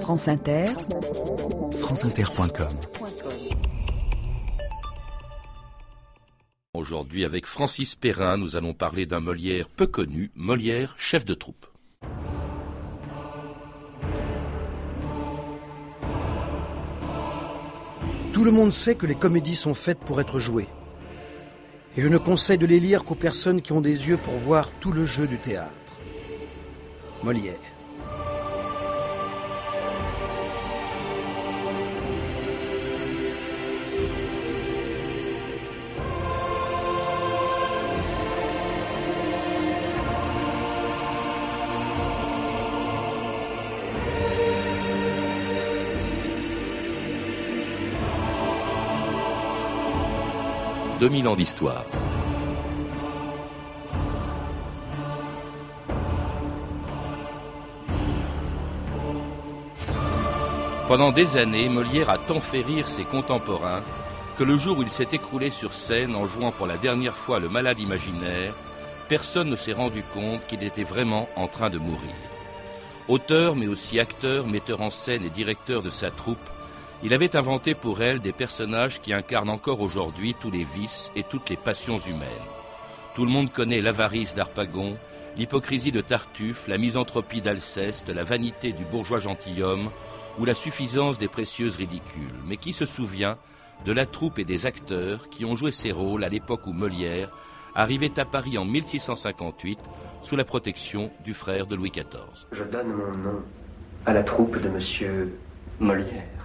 France Inter, franceinter.com. Aujourd'hui, avec Francis Perrin, nous allons parler d'un Molière peu connu, Molière, chef de troupe. Tout le monde sait que les comédies sont faites pour être jouées. Et je ne conseille de les lire qu'aux personnes qui ont des yeux pour voir tout le jeu du théâtre. Molière. « 2000 ans d'histoire. Pendant des années, Molière a tant fait rire ses contemporains que le jour où il s'est écroulé sur scène en jouant pour la dernière fois le malade imaginaire, personne ne s'est rendu compte qu'il était vraiment en train de mourir. Auteur, mais aussi acteur, metteur en scène et directeur de sa troupe, il avait inventé pour elle des personnages qui incarnent encore aujourd'hui tous les vices et toutes les passions humaines. Tout le monde connaît l'avarice d'Arpagon, l'hypocrisie de Tartuffe, la misanthropie d'Alceste, la vanité du bourgeois gentilhomme ou la suffisance des précieuses ridicules. Mais qui se souvient de la troupe et des acteurs qui ont joué ces rôles à l'époque où Molière arrivait à Paris en 1658 sous la protection du frère de Louis XIV Je donne mon nom à la troupe de monsieur Molière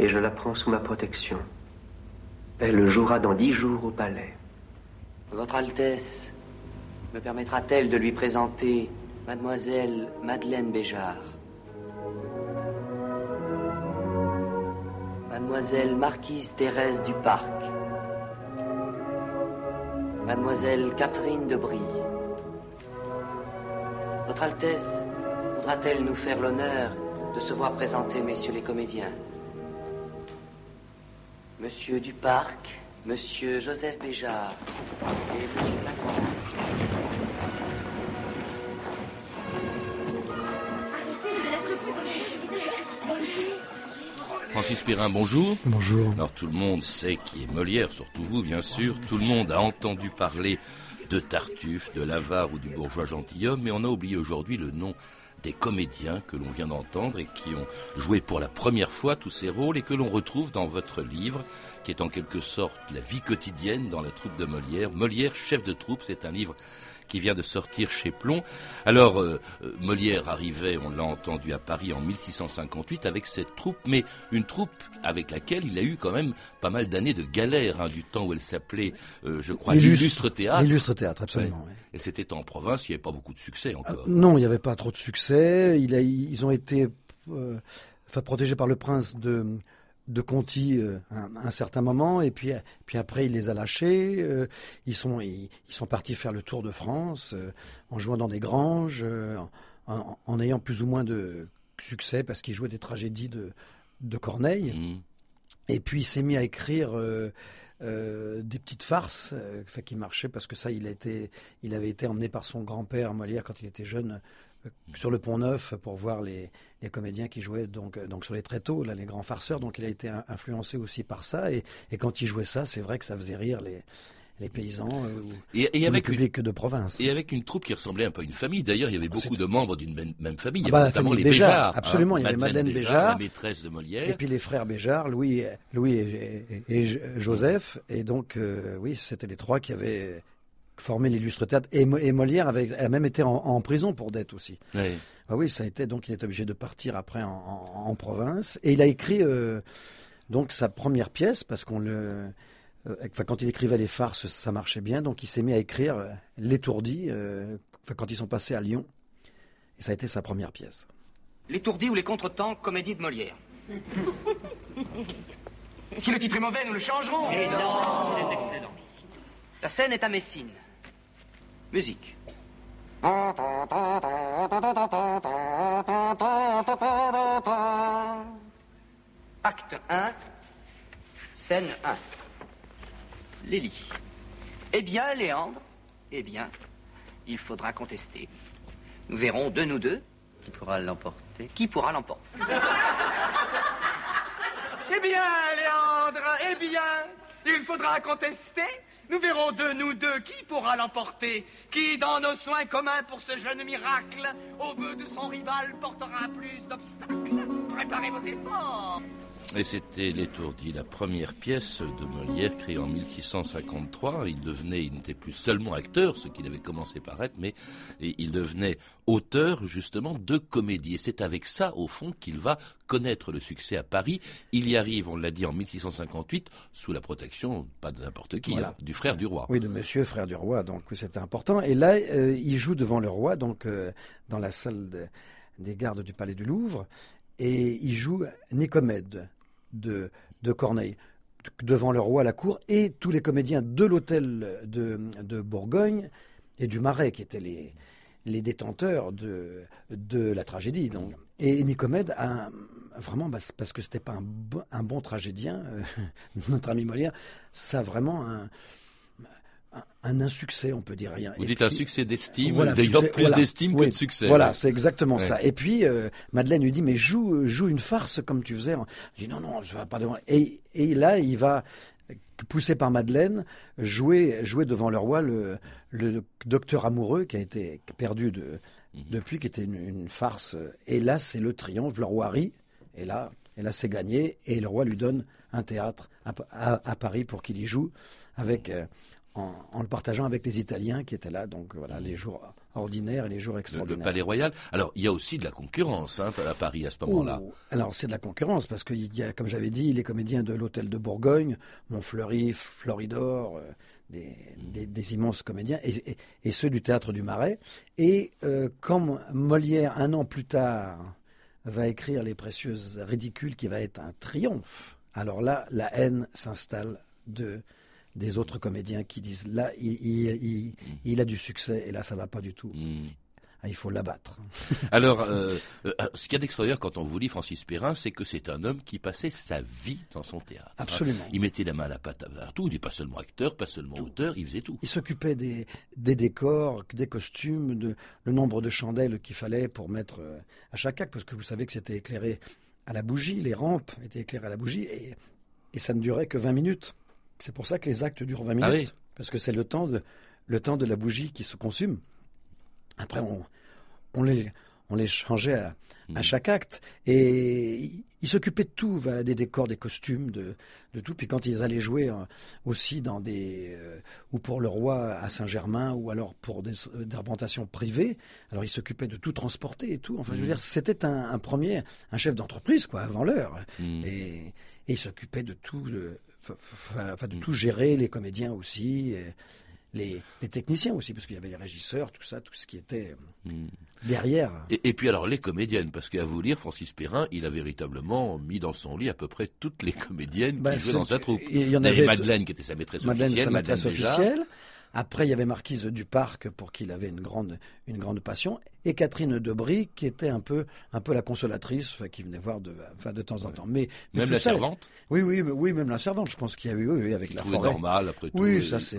et je la prends sous ma protection. Elle jouera dans dix jours au palais. Votre Altesse me permettra-t-elle de lui présenter mademoiselle Madeleine Béjart? Mademoiselle Marquise Thérèse du Parc Mademoiselle Catherine de Brie Votre Altesse voudra-t-elle nous faire l'honneur de se voir présenter messieurs les comédiens? Monsieur Duparc, Monsieur Joseph Béjart et Monsieur Lagrange. Francis Perrin, bonjour. Bonjour. Alors tout le monde sait qui est Molière, surtout vous bien sûr. Tout le monde a entendu parler de Tartuffe, de l'avare ou du bourgeois gentilhomme, mais on a oublié aujourd'hui le nom des comédiens que l'on vient d'entendre et qui ont joué pour la première fois tous ces rôles et que l'on retrouve dans votre livre, qui est en quelque sorte la vie quotidienne dans la troupe de Molière. Molière, chef de troupe, c'est un livre qui vient de sortir chez Plomb. Alors, euh, euh, Molière arrivait, on l'a entendu, à Paris en 1658 avec cette troupe, mais une troupe avec laquelle il a eu quand même pas mal d'années de galère, hein, du temps où elle s'appelait, euh, je crois, l'illustre théâtre. L'illustre théâtre, absolument. Ouais. Et c'était en province, il n'y avait pas beaucoup de succès encore. non, il n'y avait pas trop de succès. Il a, ils ont été enfin, protégés par le prince de de Conti euh, un, un, certain moment et puis puis après il les a lâchés euh, ils sont ils, ils, sont partis faire le tour de France euh, en jouant dans des granges en, en, ayant plus ou moins de succès parce qu'il jouait des tragédies de de Corneille mmh. et puis il s'est mis à écrire des petites farces qui marchaient parce que ça il a été il avait été emmené par son grand-père Molière quand il était jeune sur le Pont Neuf pour voir les, les, comédiens qui jouaient donc, donc sur les tréteaux, là, les grands farceurs. Donc il a été influencé aussi par ça. Et, et quand il jouait ça, c'est vrai que ça faisait rire les, les paysans euh, et, et avec le public une, de province. Et avec une troupe qui ressemblait un peu à une famille. D'ailleurs, il y avait beaucoup de membres d'une même, même, famille. Ah il y avait bah, notamment les Béjart. Béjart absolument, hein, il y avait Madeleine, Madeleine Béjart, Béjart, la maîtresse de Molière. Et puis les frères Béjart, Louis, Louis et, et, et Joseph. Et donc, euh, oui, c'était les trois qui avaient formé l'illustre théâtre. Et, et Molière avait, a même été en, en prison pour dette aussi. Oui. Ah oui, ça a été donc il est obligé de partir après en, en, en province et il a écrit euh, donc sa première pièce parce qu'on le euh, enfin, quand il écrivait les farces ça marchait bien donc il s'est mis à écrire euh, l'étourdi euh, enfin, quand ils sont passés à Lyon et ça a été sa première pièce. L'étourdi ou les contretemps, comédie de Molière. si le titre est mauvais, nous le changerons. Et non, Il est excellent. La scène est à Messine. Musique. Acte 1, scène 1. Lélie. Eh bien, Léandre, eh bien, il faudra contester. Nous verrons de nous deux qui pourra l'emporter? Qui pourra l'emporter? Eh bien, Léandre, eh bien, il faudra contester. Nous verrons de nous deux qui pourra l'emporter. Qui, dans nos soins communs pour ce jeune miracle, au vœu de son rival, portera plus d'obstacles. Préparez vos efforts. Et c'était L'étourdi, la première pièce de Molière créée en 1653. Il devenait, il n'était plus seulement acteur, ce qu'il avait commencé par être, mais il devenait auteur justement de comédie. Et c'est avec ça, au fond, qu'il va connaître le succès à Paris. Il y arrive, on l'a dit, en 1658, sous la protection, pas de n'importe qui, hein, du frère du roi. Oui, de monsieur frère du roi, donc c'était important. Et là, euh, il joue devant le roi, donc euh, dans la salle des gardes du palais du Louvre et il joue Nicomède, de, de Corneille devant le roi à la cour et tous les comédiens de l'hôtel de, Bourgogne et du Marais qui étaient les, les détenteurs de, de la tragédie. Donc. Et Nicomède vraiment, bah, parce que c'était pas un, bon tragédien, euh, notre ami Molière, ça a vraiment un insuccès, on peut dire rien. Vous dites un succès d'estime, d'ailleurs plus d'estime que de succès. Voilà, c'est exactement ça. Et puis euh, Madeleine lui dit mais joue joue une farce comme tu faisais. Il dit non non, je vais pas devant. Et, et là il va poussé par Madeleine jouer jouer devant le roi le, le docteur amoureux qui a été perdu de mhm. depuis qui était une, farce. Et là c'est le triomphe, le roi rit. Et là et là c'est gagné et le roi lui donne un théâtre à, Paris pour qu'il y joue avec en, le partageant avec les Italiens qui étaient là. Donc voilà, les jours ordinaires et les jours extraordinaires. Le, Palais Royal. Alors, il y a aussi de la concurrence hein, à Paris à ce moment-là. Oh, alors, c'est de la concurrence parce qu'il y a, comme j'avais dit, les comédiens de l'Hôtel de Bourgogne, Montfleury, Floridor, euh, mm. des, immenses comédiens, et, ceux du Théâtre du Marais. Et euh, quand Molière, un an plus tard, va écrire Les Précieuses Ridicules, qui va être un triomphe, alors là, la haine s'installe de des autres comédiens qui disent là, il, a du succès et là, ça va pas du tout. Hmm. Ah, il faut l'abattre. Alors, euh, euh, ce qu'il y a d'extraordinaire quand on vous lit Francis Perrin, c'est que c'est un homme qui passait sa vie dans son théâtre. Absolument. Il mettait la main à la pâte à tout. Il n'est pas seulement acteur, pas seulement auteur, il faisait tout. Il s'occupait des, décors, des costumes, de le nombre de chandelles qu'il fallait pour mettre euh, à chaque acte, parce que vous savez que c'était éclairé à la bougie, les rampes étaient éclairées à la bougie, et, et ça ne durait que 20 minutes. C'est pour ça que les actes durent 20 ah minutes. Parce que c'est le temps de le temps de la bougie qui se consume. Après, on, on les on les changeait à, hmm. chaque acte. Et ils s'occupaient de tout, des décors, des costumes, de, de, tout. Puis quand ils allaient jouer euh, aussi dans des... Euh, ou pour le roi à Saint-Germain, ou alors pour des, euh, des privées, alors ils s'occupaient de tout transporter et tout. Enfin, je veux hmm. dire, c'était un, premier, un chef d'entreprise, quoi, avant l'heure. Hmm. Et, et, il s'occupait de tout, de, de tout gérer, les comédiens aussi. Les, techniciens aussi, parce qu'il y avait les régisseurs, tout ça, tout ce qui était hmm. derrière. Et, puis alors les comédiennes, parce qu'à vous lire, Francis Perrin, il a véritablement mis dans son lit à peu près toutes les comédiennes qui ben, jouaient dans sa troupe. Il y en avait, Madeleine qui était sa maîtresse Madeleine, officielle, sa maîtresse officielle. Après, il y avait Marquise du Parc pour qui il avait une grande, une grande passion, et Catherine Debris qui était un peu, un peu la consolatrice, qui venait voir de, enfin, de temps en temps. Mais, même la servante. Oui, oui, oui, même la servante. Je pense qu'il y a eu, oui, avec la forêt. normal après tout. Oui, ça c'est.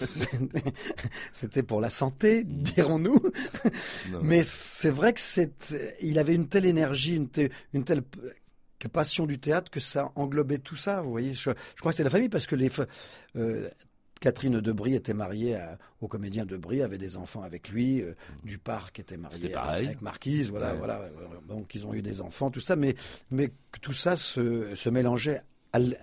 C'était pour la santé, mm. dirons-nous. Mais c'est vrai que c'est, il avait une telle énergie, une, une telle passion du théâtre que ça englobait tout ça. Vous voyez, je, crois que c'est la famille parce que les euh, Catherine Debris était mariée au comédien Debris, avait des enfants avec lui. Euh, Duparc était marié avec Marquise, voilà, voilà. Donc ils ont eu des enfants, tout ça, mais mais tout ça se, mélangeait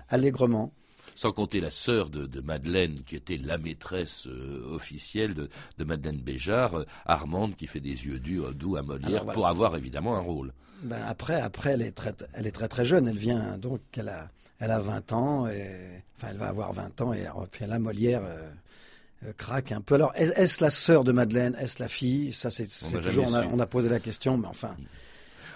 allègrement sans compter la sœur de, Madeleine, qui était la maîtresse euh, officielle de, Madeleine Béjart, euh, Armande, qui fait des yeux doux, à Molière, pour avoir évidemment un rôle. Ben après, après, elle est très, elle est très très jeune. Elle vient donc, elle a, elle a 20 ans, et, enfin elle va avoir 20 ans, et puis la Molière euh, euh, craque un peu. Alors est-ce la sœur de Madeleine, est-ce la fille? Ça c'est toujours, on a, posé la question, mais enfin.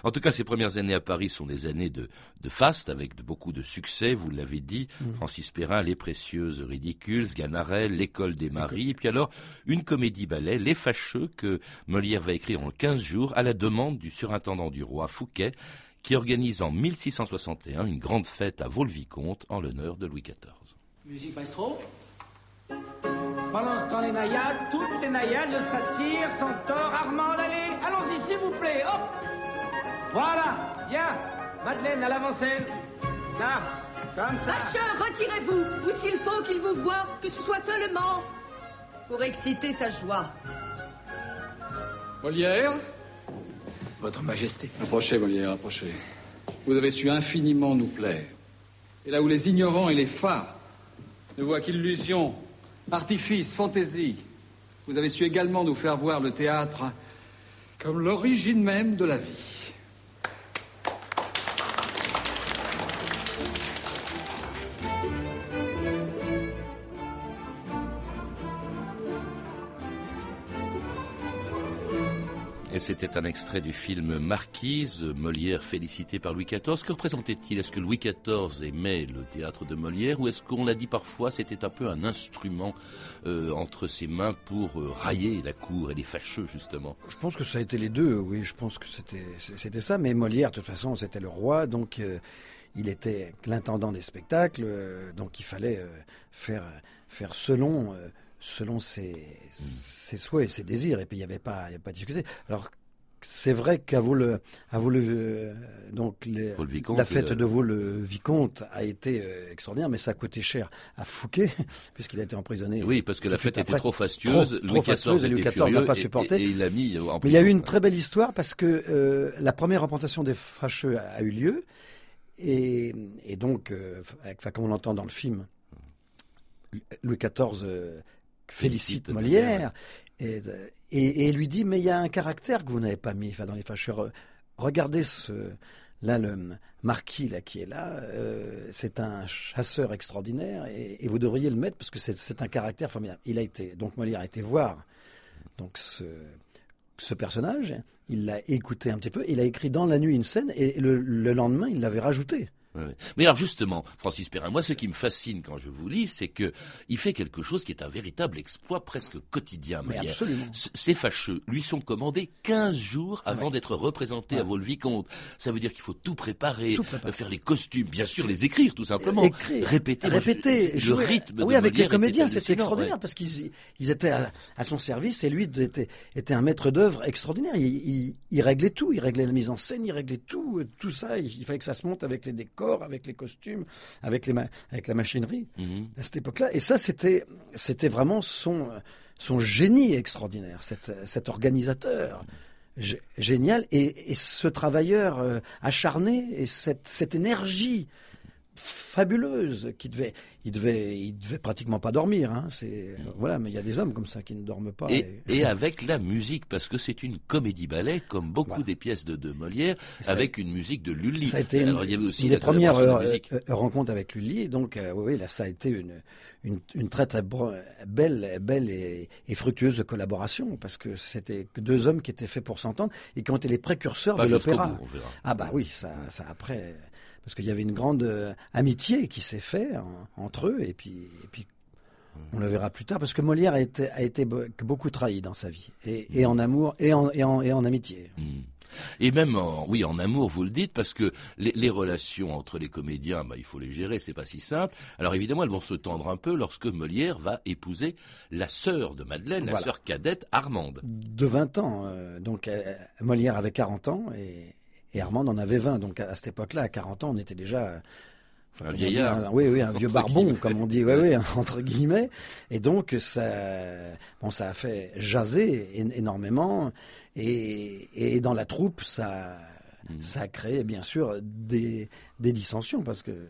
En tout cas, ces premières années à Paris sont des années de, de faste, avec beaucoup de succès, vous l'avez dit. Mm. Francis Perrin, Les Précieuses Ridicules, Sganarelle, L'École des Maris, et puis alors une comédie-ballet, Les Fâcheux, que Molière va écrire en 15 jours à la demande du surintendant du roi Fouquet, qui organise en 1661 une grande fête à Vaux-le-Vicomte en l'honneur de Louis XIV. Musique maestro. Pendant ce temps, les naïades, toutes les naïades, le satire, Centaure, Armand, allez, allons-y, s'il vous plaît, hop. Voilà, viens, Madeleine, à l'avant-scène. Là, comme ça. Fâcheux, retirez-vous, ou s'il faut qu'il vous voie, que ce soit seulement pour exciter sa joie. Molière Votre Majesté. Approchez, Molière, approchez. Vous avez su infiniment nous plaire. Et là où les ignorants et les phares ne voient qu'illusion, artifice, fantaisie, vous avez su également nous faire voir le théâtre comme l'origine même de la vie. C'était un extrait du film Marquise, Molière félicité par Louis XIV. Que représentait-il? Est-ce que Louis XIV aimait le théâtre de Molière ou est-ce qu'on l'a dit parfois, c'était un peu un instrument euh, entre ses mains pour euh, railler la cour et les fâcheux justement? Je pense que ça a été les deux, oui, je pense que c'était ça. Mais Molière, de toute façon, c'était le roi, donc euh, il était l'intendant des spectacles, donc il fallait faire faire selon selon ses, ses souhaits, ses désirs, et puis il n'y avait pas, il y avait pas à discuter. Alors c'est vrai qu'à vous le, à vous le, euh, donc les- Vaux le Vicomte, la fête euh, de Vaux le vicomte a été euh, extraordinaire, mais ça a coûté cher à Fouquet puisqu'il a été emprisonné. Oui, parce que la fête était trop fastueuse. Trop- Louis trop fastueuse, et XIV Louis était XIV n'a pas et- supporté. Et, et il mis en Mais il y a eu une très belle histoire parce que euh, la première représentation des Fâcheux a, a eu lieu. Et, et donc, euh, enfin, comme on l'entend dans le film, Louis XIV euh, félicite Félicite Molière et, euh, et, et lui dit Mais il y a un caractère que vous n'avez pas mis dans les Fâcheux. Re- Regardez ce. Là, le marquis là, qui est là, euh, c'est un chasseur extraordinaire et, et vous devriez le mettre parce que c'est- c'est un caractère formidable. Il a été, donc Molière a été voir donc ce, ce personnage, il l'a écouté un petit peu, il a écrit dans la nuit une scène et le, le lendemain il l'avait rajouté. Ouais. Mais alors justement, Francis Perrin, moi ce qui me fascine quand je vous lis, c'est que il fait quelque chose qui est un véritable exploit presque quotidien. Mais absolument. Ces fâcheux lui sont commandés 15 jours avant Ouais. d'être représentés à. Vaux-le-Vicomte. Ça veut dire qu'il faut tout préparer, Tout préparer. euh, faire les costumes, bien sûr les écrire tout simplement, Écrire, répéter, je- répéter, le rythme. Oui, de avec les comédiens, était c'était extraordinaire parce qu'ils ils étaient à, à son service et lui était, était un maître d'œuvre extraordinaire. Il, il- il réglait tout, il réglait la mise en scène, il réglait tout, euh, tout ça. Il, il fallait que ça se monte avec les décors, avec les costumes, avec, les ma- avec la machinerie Mhm. à cette époque-là. Et ça, c'était c'était vraiment son, son génie extraordinaire, cet, cet organisateur. G- génial et, et ce travailleur euh, acharné et cette, cette énergie fabuleuse qui devait il devait il devait pratiquement pas dormir hein. c'est voilà mais il y a des hommes comme ça qui ne dorment pas Et, et avec la musique, parce que c'est une comédie-ballet, comme beaucoup Voilà. des pièces de, de Molière, Ça- avec une musique de Lully. ça a été une, il y avait aussi une des premières de euh, euh, rencontres avec Lully donc euh, oui, là ça a été une une, une très très belle belle et, et fructueuse collaboration parce que c'était deux hommes qui étaient faits pour s'entendre et qui ont été les précurseurs Pas de l'opéra. Ah bah oui, ça, ça après, parce qu'il y avait une grande euh, amitié qui s'est fait en- entre eux, et puis, et puis on le verra plus tard, parce que Molière a été, a été be- beaucoup trahi dans sa vie, et, et en amour, et en, et en, et en amitié. Mm. Et même en, oui, en amour, vous le dites, parce que les, les relations entre les comédiens, bah, il faut les gérer, c'est pas si simple. Alors évidemment, elles vont se tendre un peu lorsque Molière va épouser la sœur de Madeleine, la sœur cadette Armande. De 20 ans, euh, donc euh, Molière avait 40 ans, et, et Armand en avait 20, donc à, cette époque-là, à 40 ans, on était déjà... euh, enfin, Un vieillard. un- oui, oui, un vieux barbon, guillemets. comme on dit, oui, oui, entre guillemets. Et donc, ça, bon, ça a fait jaser énormément. Et, et dans la troupe, ça, Mm. ça a créé, bien sûr, des, des dissensions, parce que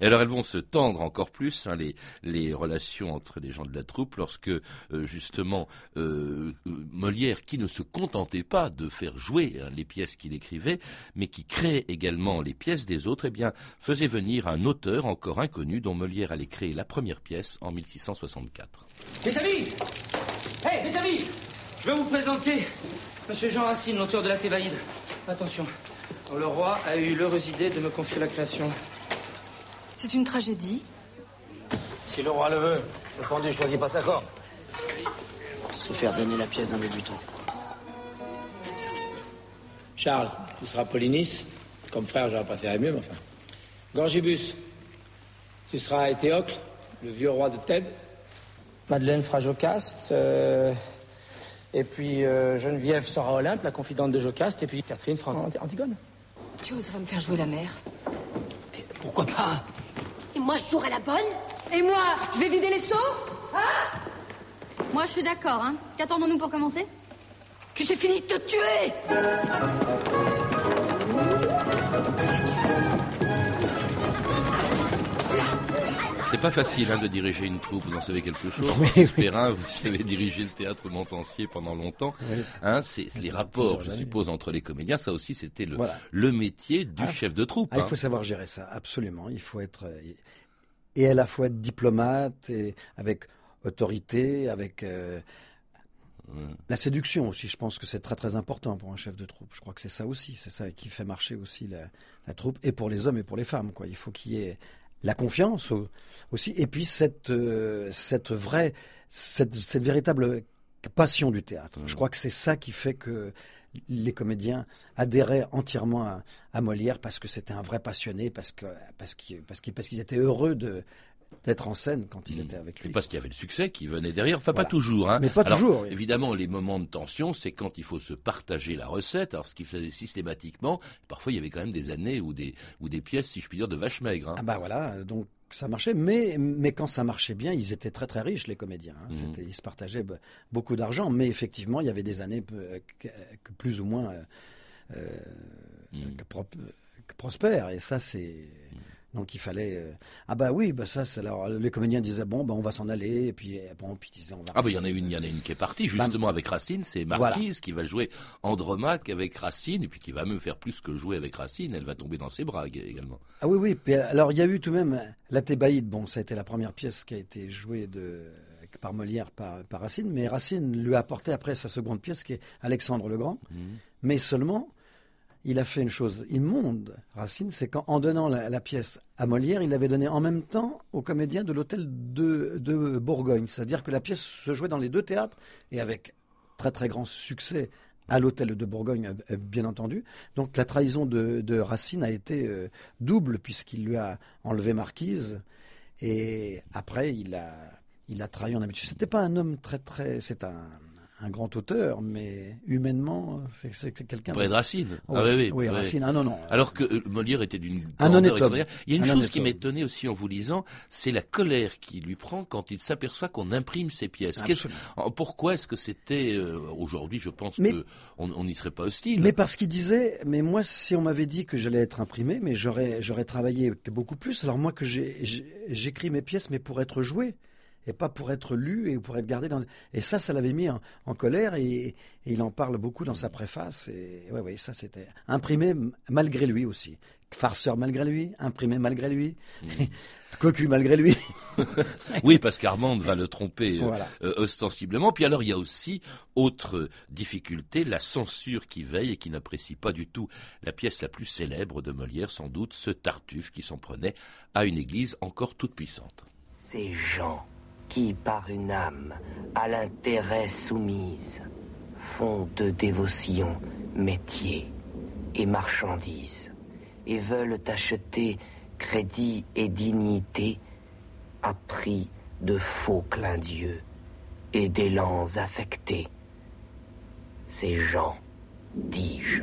Et alors elles vont se tendre encore plus, hein, les, les relations entre les gens de la troupe, lorsque euh, justement euh, euh, Molière, qui ne se contentait pas de faire jouer hein, les pièces qu'il écrivait, mais qui créait également les pièces des autres, eh bien faisait venir un auteur encore inconnu dont Molière allait créer la première pièce en 1664. Mes amis Hé, mes amis Je vais vous présenter Monsieur Jean Racine, l'auteur de la Thébaïde. Attention, le roi a eu l'heureuse idée de me confier la création. C'est une tragédie Si le roi le veut, le pendu choisit pas sa corde. Se faire donner la pièce d'un débutant. Charles, tu seras Polynice. Comme frère, j'aurais pas fait mieux, mais enfin. Gorgibus, tu seras Éthéocle, le vieux roi de Thèbes. Madeleine fera Jocaste. euh, et puis euh, Geneviève sera Olympe, la confidente de Jocaste. Et puis Catherine fera Anti- Antigone. Tu oserais me faire jouer la mère Pourquoi pas? Et moi, je jouerai la bonne? Et moi, je vais vider les seaux? Hein? Moi, je suis d'accord, hein. Qu'attendons-nous pour commencer? Que j'ai fini de te tuer C'est pas facile hein, de diriger une troupe, vous en savez quelque chose. Oui, Francis oui. Perrin, vous avez dirigé le théâtre Montancier pendant longtemps. Oui. Hein, c'est les rapports, je suppose, entre les comédiens. Ça aussi, c'était le, Voilà. le métier du Ah. chef de troupe. Ah, il hein. faut savoir gérer ça, absolument. Il faut être et à la fois être diplomate et avec autorité, avec euh, la séduction aussi. Je pense que c'est très très important pour un chef de troupe. Je crois que c'est ça aussi, c'est ça qui fait marcher aussi la, la troupe et pour les hommes et pour les femmes. Quoi. Il faut qu'il y ait la confiance au- aussi et puis cette euh, cette vraie cette, cette véritable passion du théâtre. Je crois que c'est ça qui fait que les comédiens adhéraient entièrement à, à Molière parce que c'était un vrai passionné, parce que parce qu'ils parce qu'ils parce qu'ils étaient heureux de d'être en scène quand ils étaient avec lui. Et parce qu'il y avait le succès qui venait derrière. Enfin, Voilà. pas toujours. Hein. Mais pas Alors, toujours, oui. Évidemment, les moments de tension, c'est quand il faut se partager la recette. Alors, ce qu'il faisait systématiquement, parfois, il y avait quand même des années ou des, ou des pièces, si je puis dire, de vache maigre. Hein. Ah bah voilà, donc ça marchait, mais, mais quand ça marchait bien, ils étaient très très riches, les comédiens. hein. C'était- Ils se partageaient be- beaucoup d'argent, mais effectivement, il y avait des années que, que plus ou moins euh, euh, Mhm. que, pro- que prospères, et ça c'est... Donc il fallait... euh, Ah bah oui, bah ça, c'est alors les comédiens disaient, bon, bah on va s'en aller, et puis, euh, bon, puis disaient, on va Ah bah il y en a une, il y en a une qui est partie justement avec Racine, c'est Marquise qui va jouer Andromaque avec Racine et puis qui va même faire plus que jouer avec Racine, elle va tomber dans ses bras également. Ah oui, oui. Puis, alors, il y a eu tout de même La Thébaïde. Bon, ça a été la première pièce qui a été jouée de, par Molière, par, par Racine. Mais Racine lui a apporté après sa seconde pièce, qui est Alexandre le Grand. Mais seulement, il a fait une chose immonde, Racine, c'est qu'en donnant la, pièce à Molière, il l'avait donnée en même temps aux comédiens de l'hôtel de, de Bourgogne. C'est-à-dire que la pièce se jouait dans les deux théâtres et avec très très grand succès à l'hôtel de Bourgogne, euh, bien entendu. Donc la trahison de, de Racine a été euh, double puisqu'il lui a enlevé Marquise et après il a il a trahi en habitude. C'était pas un homme très très, un grand auteur, mais humainement, c'est quelqu'un. Près de Racine. Ah oui, oui, oui. Racine. Ah non non. Alors que euh, Molière était d'une Un grandeur extraordinaire. Il y a une Un chose qui m'étonnait aussi en vous lisant, c'est la colère qui lui prend quand il s'aperçoit qu'on imprime ses pièces. Pourquoi est-ce que c'était euh, aujourd'hui Je pense Mais- que on n'y serait pas hostile. Mais parce qu'il disait, mais moi, si on m'avait dit que j'allais être imprimé, mais j'aurais, j'aurais travaillé beaucoup plus. Alors moi, que j'écris mes pièces, mais pour être joué, et pas pour être lu et pour être gardé dans. Et ça, ça l'avait mis en, en colère, et, et il en parle beaucoup dans sa préface. Et ouais, ouais, ça, c'était imprimé malgré lui aussi. Farceur malgré lui, imprimé malgré lui, cocu malgré lui. Oui, parce qu'Armande va le tromper euh, Voilà. euh, ostensiblement. Puis alors, il y a aussi autre difficulté, la censure qui veille et qui n'apprécie pas du tout la pièce la plus célèbre de Molière, sans doute, ce Tartuffe qui s'en prenait à une église encore toute puissante. Ces gens qui, par une âme à l'intérêt soumise, font de dévotion métier et marchandise, et veulent acheter crédit et dignité à prix de faux clins d'yeux et d'élans affectés. Ces gens, dis-je,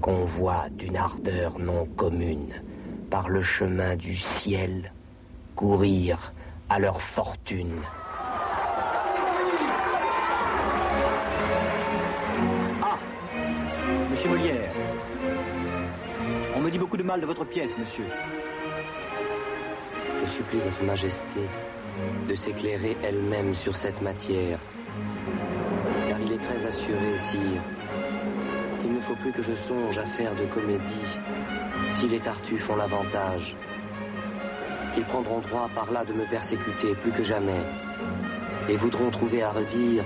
convoient d'une ardeur non commune par le chemin du ciel courir à leur fortune. Ah Monsieur Molière. On me dit beaucoup de mal de votre pièce, monsieur. Je supplie votre majesté de s'éclairer elle-même sur cette matière, car il est très assuré, sire, qu'il ne faut plus que je songe à faire de comédie si les Tartuffes ont l'avantage, qu'ils prendront droit par là de me persécuter plus que jamais, et voudront trouver à redire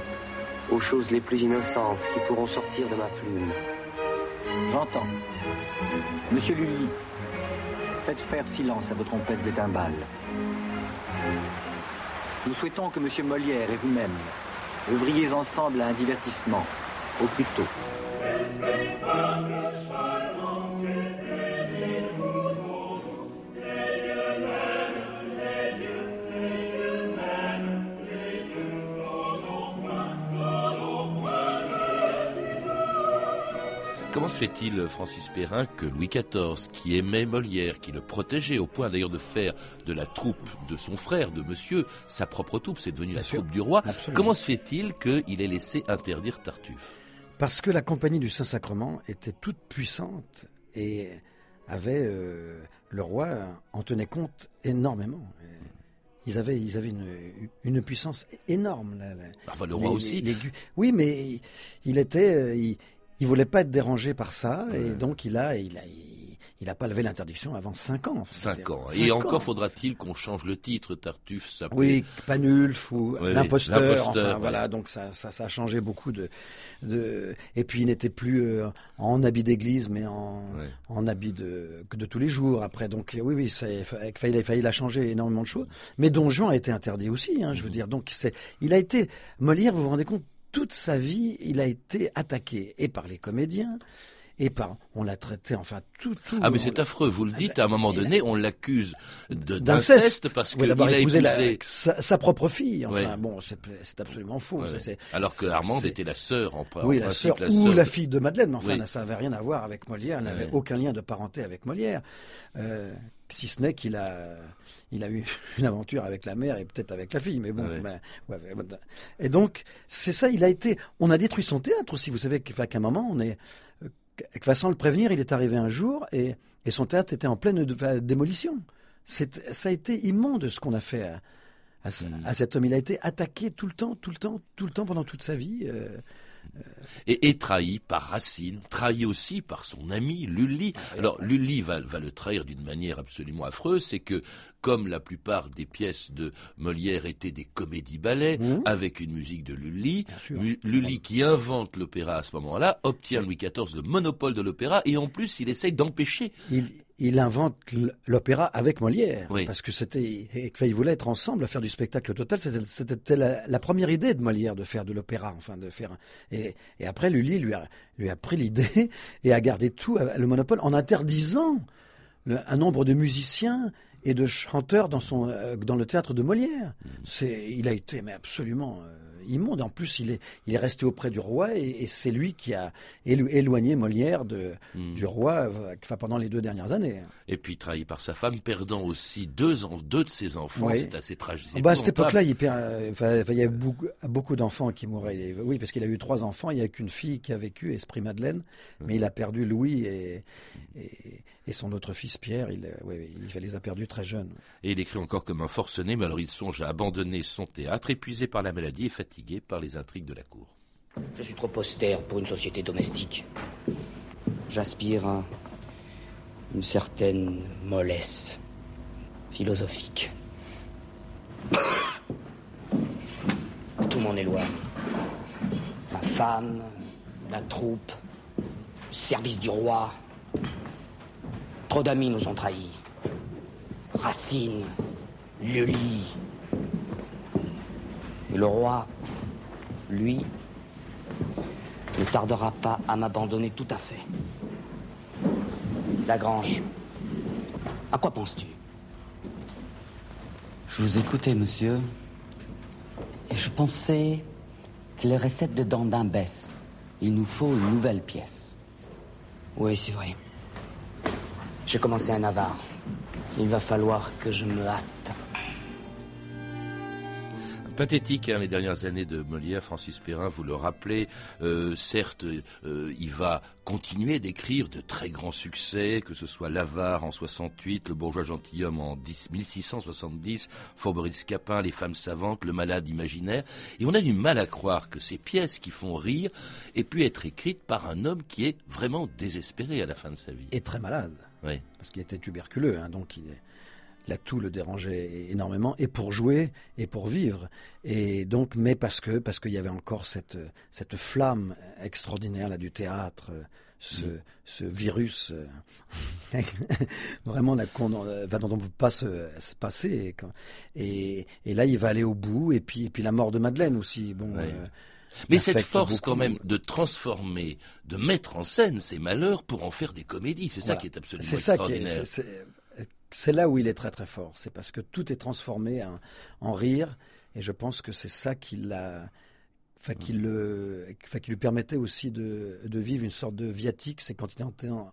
aux choses les plus innocentes qui pourront sortir de ma plume. J'entends. Monsieur Lully, faites faire silence à vos trompettes et timbales. Nous souhaitons que Monsieur Molière et vous-même œuvriez ensemble à un divertissement, au plus tôt. Fait-il, Francis Perrin, que Louis XIV, qui aimait Molière, qui le protégeait au point d'ailleurs de faire de la troupe de son frère, de monsieur, sa propre troupe, c'est devenu la troupe du roi, comment se fait-il qu'il ait laissé interdire Tartuffe? Parce que la compagnie du Saint-Sacrement était toute puissante et avait euh, le roi en tenait compte énormément. Ils avaient, ils avaient une, une puissance énorme. Là, Enfin, le roi aussi. oui, mais il était, euh, il, il voulait pas être dérangé par ça, et donc il a, il a, il n'a pas levé l'interdiction avant 5 ans. Cinq ans. et encore faudra-t-il qu'on change le titre, Tartuffe s'appelait... Oui, Panulf ou l'imposteur. Enfin, voilà, donc ça, ça, ça, a changé beaucoup de... de... Et puis il n'était plus euh, en habit d'église, mais en, en habit de, de tous les jours après. Donc oui, oui, ça, il a failli la changer énormément de choses. Mais Don Juan a été interdit aussi, hein, je veux mhm. dire. Donc c'est, il a été... Molière, vous vous rendez compte, toute sa vie, il a été attaqué et par les comédiens, et par, on l'a traité, enfin tout. tout ah mais c'est affreux, vous le dites. À un moment donné, on l'accuse d'inceste parce qu'il a épousé sa, propre fille. Enfin bon, c'est absolument faux. Alors que Armande était la sœur en Oui, la sœur ou la fille de Madeleine. Mais enfin, ça n'avait rien à voir avec Molière. Elle n'avait aucun lien de parenté avec Molière. Euh, si ce n'est qu'il a, il a eu une aventure avec la mère et peut-être avec la fille, mais bon. Ben, et donc, c'est ça, il a été. On a détruit son théâtre aussi. Vous savez qu'à un moment, on est sans le prévenir, il est arrivé un jour et, son théâtre était en pleine démolition. Ça a été immonde ce qu'on a fait à, mm. cet homme. Il a été attaqué tout le temps, tout le temps, tout le temps pendant toute sa vie. Euh, et, trahi par Racine, trahi aussi par son ami Lully. Ah Alors Lully va, le trahir d'une manière absolument affreuse, c'est que comme la plupart des pièces de Molière étaient des comédies-ballets mmh. avec une musique de Lully, Lully qui invente l'opéra à ce moment-là obtient Louis XIV le monopole de l'opéra et en plus il essaye d'empêcher il invente l'opéra avec Molière, parce que c'était, il voulait être ensemble à faire du spectacle total. C'était la, première idée de Molière de faire de l'opéra, enfin de faire. Et, après, Lully lui a, lui a pris l'idée et a gardé tout le monopole en interdisant un nombre de musiciens et de chanteurs dans son euh, dans le théâtre de Molière. C'est, il a été mais absolument euh, immonde. En plus, il est, il est resté auprès du roi et, c'est lui qui a éloigné Molière de, hmm. du roi euh, pendant les deux dernières années. Et puis trahi par sa femme, perdant aussi deux, deux de ses enfants. C'est assez tragique. Bah, à cette époque-là, il, euh, il, y a beaucoup, beaucoup d'enfants qui mouraient. Oui, parce qu'il a eu trois enfants. Il n'y a qu'une fille qui a vécu, Esprit Madeleine. Mais il a perdu Louis et, et, son autre fils Pierre. Il, il les a perdus très jeunes. Et il écrit encore comme un forcené, mais alors il songe à abandonner son théâtre, épuisé par la maladie et fatigué par les intrigues de la cour. Je suis trop austère pour une société domestique. J'aspire à une certaine mollesse philosophique. Tout m'en éloigne. Ma femme, la troupe, le service du roi. Trop d'amis nous ont trahis. Racine, Lully. Et le roi lui, ne tardera pas à m'abandonner tout à fait. Lagrange, à quoi penses-tu? Je vous écoutais, monsieur, et je pensais que les recettes de Dandin baissent. Il nous faut une nouvelle pièce. Oui, c'est vrai. J'ai commencé un avare. Il va falloir que je me hâte pathétique hein, les dernières années de Molière, Francis Perrin, vous le rappelez. Euh, certes, euh, il va continuer d'écrire de très grands succès, que ce soit L'Avare en 68, Le bourgeois gentilhomme en 1670, Faubourg Scapin, Les femmes savantes, Le malade imaginaire. Et on a du mal à croire que ces pièces qui font rire aient pu être écrites par un homme qui est vraiment désespéré à la fin de sa vie. Et très malade. Oui. Parce qu'il était tuberculeux, hein, donc il Là, tout le dérangeait énormément, et pour jouer, et pour vivre. Et donc, mais parce que parce qu'il y avait encore cette cette flamme extraordinaire là du théâtre, ce, ce virus euh, vraiment là, dont on ne peut pas se, passer. Et, et, là, il va aller au bout. Et puis et puis la mort de Madeleine aussi. Bon. Euh, mais cette force quand même de transformer, de mettre en scène ces malheurs pour en faire des comédies, c'est ça qui est absolument extraordinaire. C'est là où il est très très fort. C'est parce que tout est transformé en, rire. Et je pense que c'est ça qui l'a. Fait qu'il lui permettait aussi de, vivre une sorte de viatique, c'est quand il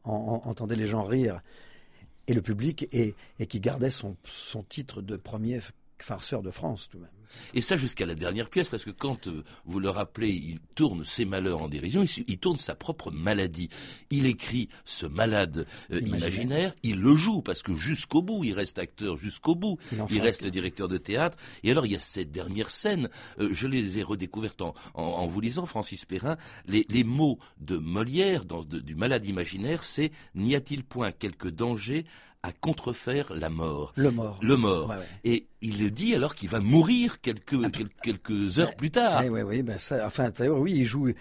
entendait les gens rire et le public et, qui gardait son, son titre de premier farceur de France tout de même. Et ça jusqu'à la dernière pièce, parce que quand euh, vous le rappelez, il tourne ses malheurs en dérision, il, tourne sa propre maladie. Il écrit ce malade euh, imaginaire. il le joue, parce que jusqu'au bout, il reste acteur jusqu'au bout, il, reste directeur de théâtre. Et alors, il y a cette dernière scène, euh, je les ai redécouvertes en, vous lisant, Francis Perrin, les, mots de Molière, dans, du malade imaginaire, c'est « n'y a-t-il point quelque danger à contrefaire la mort. Le mort. Le mort. Et il le dit alors qu'il va mourir quelques, ah, quelques heures plus tard. Oui, oui, oui. Ben ça, enfin, oui, il joue.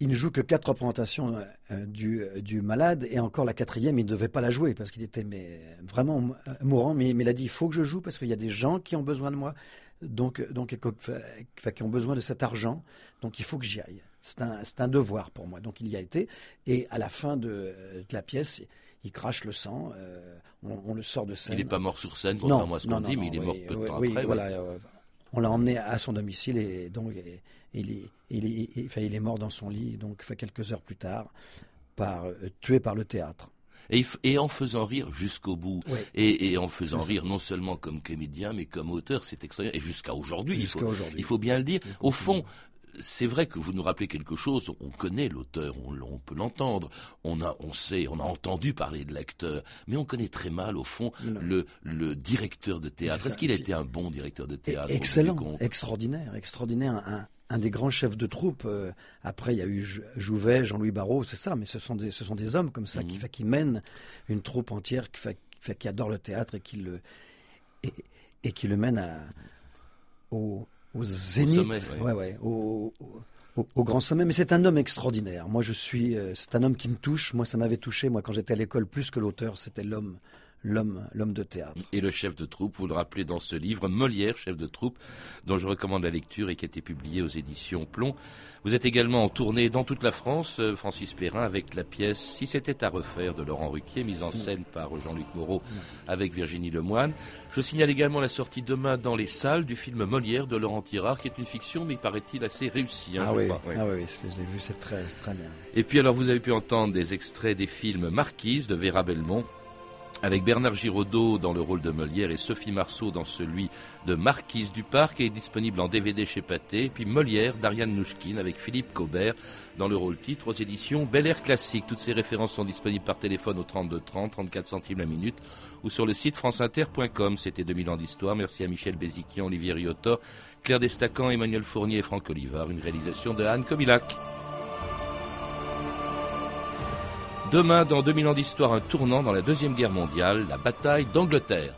Il ne joue que quatre représentations euh, du, du, malade et encore la quatrième, il ne devait pas la jouer parce qu'il était mais, vraiment mourant. Mais, mais il a dit il faut que je joue parce qu'il y a des gens qui ont besoin de moi, donc, donc qui ont besoin de cet argent. Donc il faut que j'y aille. C'est un, un, devoir pour moi. Donc il y a été. Et à la fin de, de la pièce, il crache le sang, euh, on, le sort de scène. Il n'est pas mort sur scène, contrairement à ce qu'on dit, mais il est mort peu de temps après. Voilà, euh, on l'a emmené à son domicile et donc il, est, il, est, mort dans son lit, donc quelques heures plus tard, par, euh, tué par le théâtre. Et, en faisant rire jusqu'au bout, et, en faisant rire non seulement comme comédien, mais comme auteur, c'est extraordinaire. Et jusqu'à aujourd'hui, il, il, faut bien le dire. Au fond, c'est vrai que vous nous rappelez quelque chose. On connaît l'auteur, on, peut l'entendre, on a, on sait, on a entendu parler de l'acteur, mais on connaît très mal au fond le, le directeur de théâtre. Est-ce qu'il a été un bon directeur de théâtre Excellent, extraordinaire, extraordinaire. Un, des grands chefs de troupe. Euh, après, il y a eu Jouvet, Jean-Louis Barrault, c'est ça. Mais ce sont des, ce sont des hommes comme ça qui, mhm. qui mènent une troupe entière, qui, qui adore le théâtre et qui le et, qui le mènent à, au au zénith, ouais. Ouais, au, grand sommet. Mais c'est un homme extraordinaire. Moi, je suis, euh, c'est un homme qui me touche. Moi, ça m'avait touché. Moi, quand j'étais à l'école, plus que l'auteur, c'était l'homme l'homme, l'homme de théâtre. Et le chef de troupe, vous le rappelez dans ce livre, Molière, chef de troupe, dont je recommande la lecture et qui a été publié aux éditions Plomb. Vous êtes également en tournée dans toute la France, euh, Francis Perrin, avec la pièce Si c'était à refaire de Laurent Ruquier, mise en scène par Jean-Luc Moreau avec Virginie Lemoine. Je signale également la sortie demain dans les salles du film Molière de Laurent Tirard, qui est une fiction, mais paraît-il assez réussie. Hein, ah, oui. ah oui, je l'ai vu, c'est très, très bien. Et puis alors, vous avez pu entendre des extraits des films Marquise de Vera Belmont, avec Bernard Giraudot dans le rôle de Molière et Sophie Marceau dans celui de Marquise du Parc, est disponible en DVD chez Pathé, et puis Molière d'Ariane Nouchkine avec Philippe Cobert dans le rôle titre aux éditions Bel Air Classique. Toutes ces références sont disponibles par téléphone au 32 30, 34 centimes la minute, ou sur le site franceinter.com. C'était 2000 ans d'histoire. Merci à Michel Béziquian, Olivier Riotor, Claire Destacan, Emmanuel Fournier et Franck Olivard. Une réalisation de Anne Kobilac. Demain, dans 2000 ans d'histoire, un tournant dans la Deuxième Guerre mondiale, la bataille d'Angleterre.